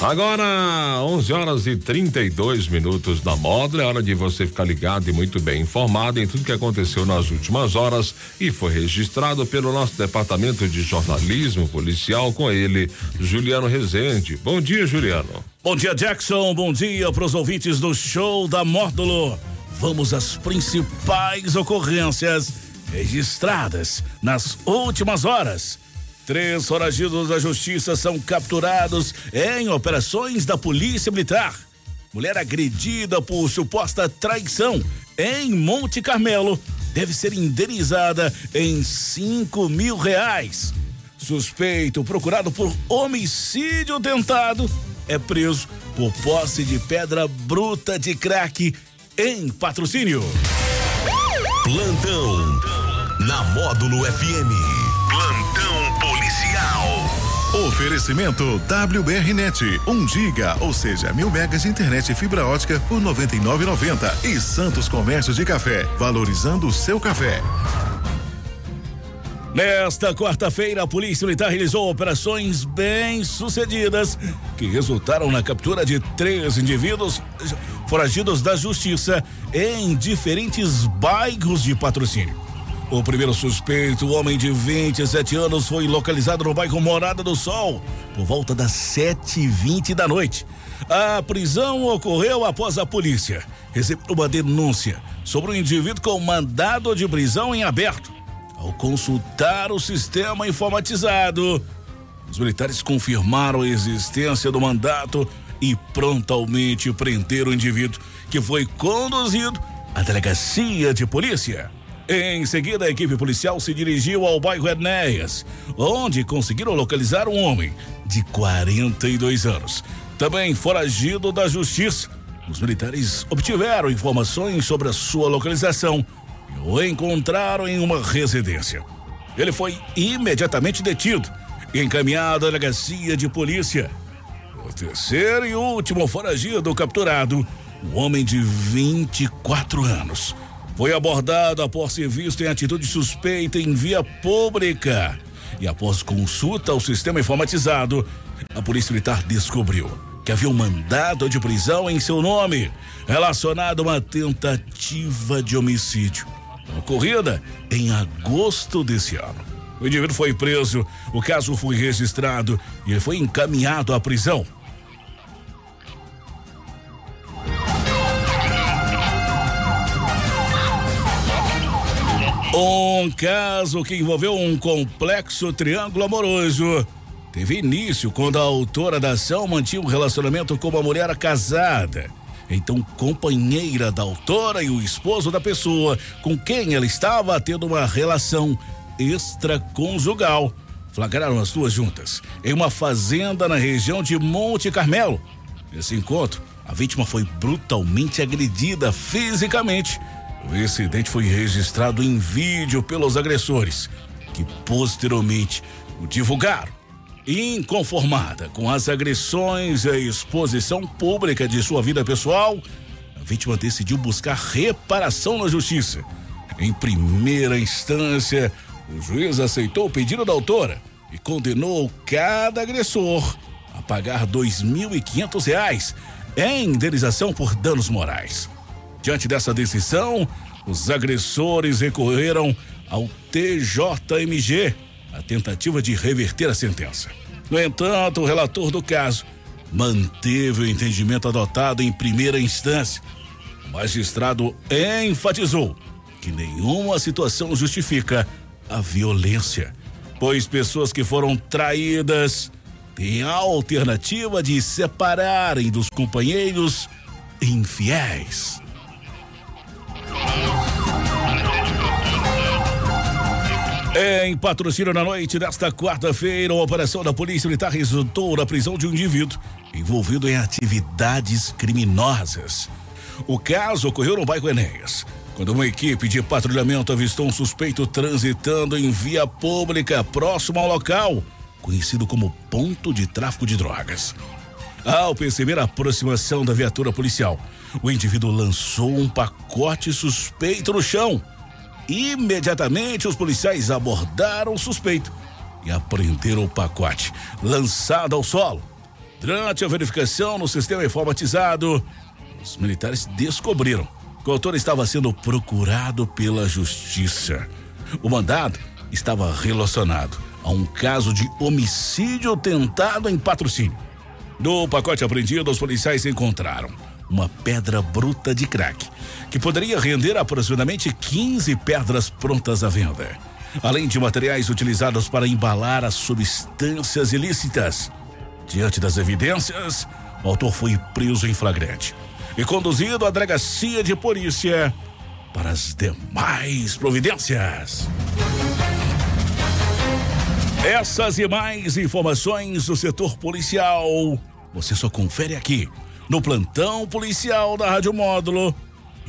Agora, 11 horas e 32 minutos na módulo. É hora de você ficar ligado e muito bem informado em tudo que aconteceu nas últimas horas e foi registrado pelo nosso departamento de jornalismo policial com ele, Juliano Rezende. Bom dia, Juliano. Bom dia, Jackson. Bom dia para os ouvintes do show da Módulo. Vamos às principais ocorrências registradas nas últimas horas. Três foragidos da justiça são capturados em operações da Polícia Militar. Mulher agredida por suposta traição em Monte Carmelo deve ser indenizada em cinco mil reais. Suspeito procurado por homicídio tentado é preso por posse de pedra bruta de crack em patrocínio. Plantão na Módulo FM. Oferecimento WBRnet, 1 giga, ou seja, mil megas de internet e fibra ótica por 99,90 e Santos Comércio de Café, valorizando o seu café. Nesta quarta-feira, a Polícia Militar realizou operações bem-sucedidas que resultaram na captura de três indivíduos foragidos da justiça em diferentes bairros de patrocínio. O primeiro suspeito, o homem de 27 anos, foi localizado no bairro Morada do Sol por volta das 7h20 da noite. A prisão ocorreu após a polícia receber uma denúncia sobre um indivíduo com mandado de prisão em aberto. Ao consultar o sistema informatizado, os militares confirmaram a existência do mandato e prontamente prenderam o indivíduo, que foi conduzido à delegacia de polícia. Em seguida, a equipe policial se dirigiu ao bairro Enéas, onde conseguiram localizar um homem de 42 anos, também foragido da justiça. Os militares obtiveram informações sobre a sua localização e o encontraram em uma residência. Ele foi imediatamente detido e encaminhado à delegacia de polícia. O terceiro e último foragido capturado, um homem de 24 anos foi abordado após ser visto em atitude suspeita em via pública. E após consulta ao sistema informatizado, a Polícia Militar descobriu que havia um mandado de prisão em seu nome, relacionado a uma tentativa de homicídio, ocorrida em agosto desse ano. O indivíduo foi preso, o caso foi registrado e ele foi encaminhado à prisão. Um caso que envolveu um complexo triângulo amoroso teve início quando a autora da ação mantinha um relacionamento com uma mulher casada. Então, companheira da autora e o esposo da pessoa com quem ela estava tendo uma relação extraconjugal flagraram as duas juntas em uma fazenda na região de Monte Carmelo. Nesse encontro, a vítima foi brutalmente agredida fisicamente o incidente foi registrado em vídeo pelos agressores, que posteriormente o divulgaram. Inconformada com as agressões e a exposição pública de sua vida pessoal, a vítima decidiu buscar reparação na justiça. Em primeira instância, o juiz aceitou o pedido da autora e condenou cada agressor a pagar R$ 2.500 em indenização por danos morais. Diante dessa decisão, os agressores recorreram ao TJMG, a tentativa de reverter a sentença. No entanto, o relator do caso manteve o entendimento adotado em primeira instância. O magistrado enfatizou que nenhuma situação justifica a violência, pois pessoas que foram traídas têm a alternativa de separarem dos companheiros infiéis. Em patrocínio na noite desta quarta-feira, a operação da Polícia Militar resultou na prisão de um indivíduo envolvido em atividades criminosas. O caso ocorreu no bairro Enéas, quando uma equipe de patrulhamento avistou um suspeito transitando em via pública próximo ao local, conhecido como ponto de tráfico de drogas. Ao perceber a aproximação da viatura policial, o indivíduo lançou um pacote suspeito no chão. Imediatamente, os policiais abordaram o suspeito e apreenderam o pacote, lançado ao solo. Durante a verificação no sistema informatizado, os militares descobriram que o autor estava sendo procurado pela justiça. O mandado estava relacionado a um caso de homicídio tentado em patrocínio. No pacote apreendido, os policiais encontraram uma pedra bruta de crack, que poderia render aproximadamente 15 pedras prontas à venda, além de materiais utilizados para embalar as substâncias ilícitas. Diante das evidências, o autor foi preso em flagrante e conduzido à delegacia de polícia para as demais providências. Essas e mais informações do setor policial você só confere aqui no plantão policial da Rádio Módulo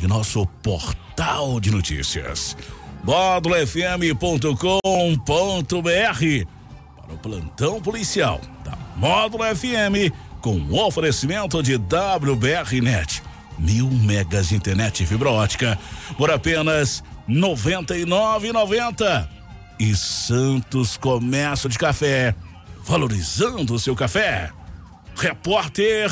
e nosso portal de notícias. módulofm.com.br para o plantão policial da Módulo FM com oferecimento de WBRnet. Mil megas de internet fibra ótica por apenas R$ 99,90. E Santos Comércio de Café, valorizando o seu café. Repórter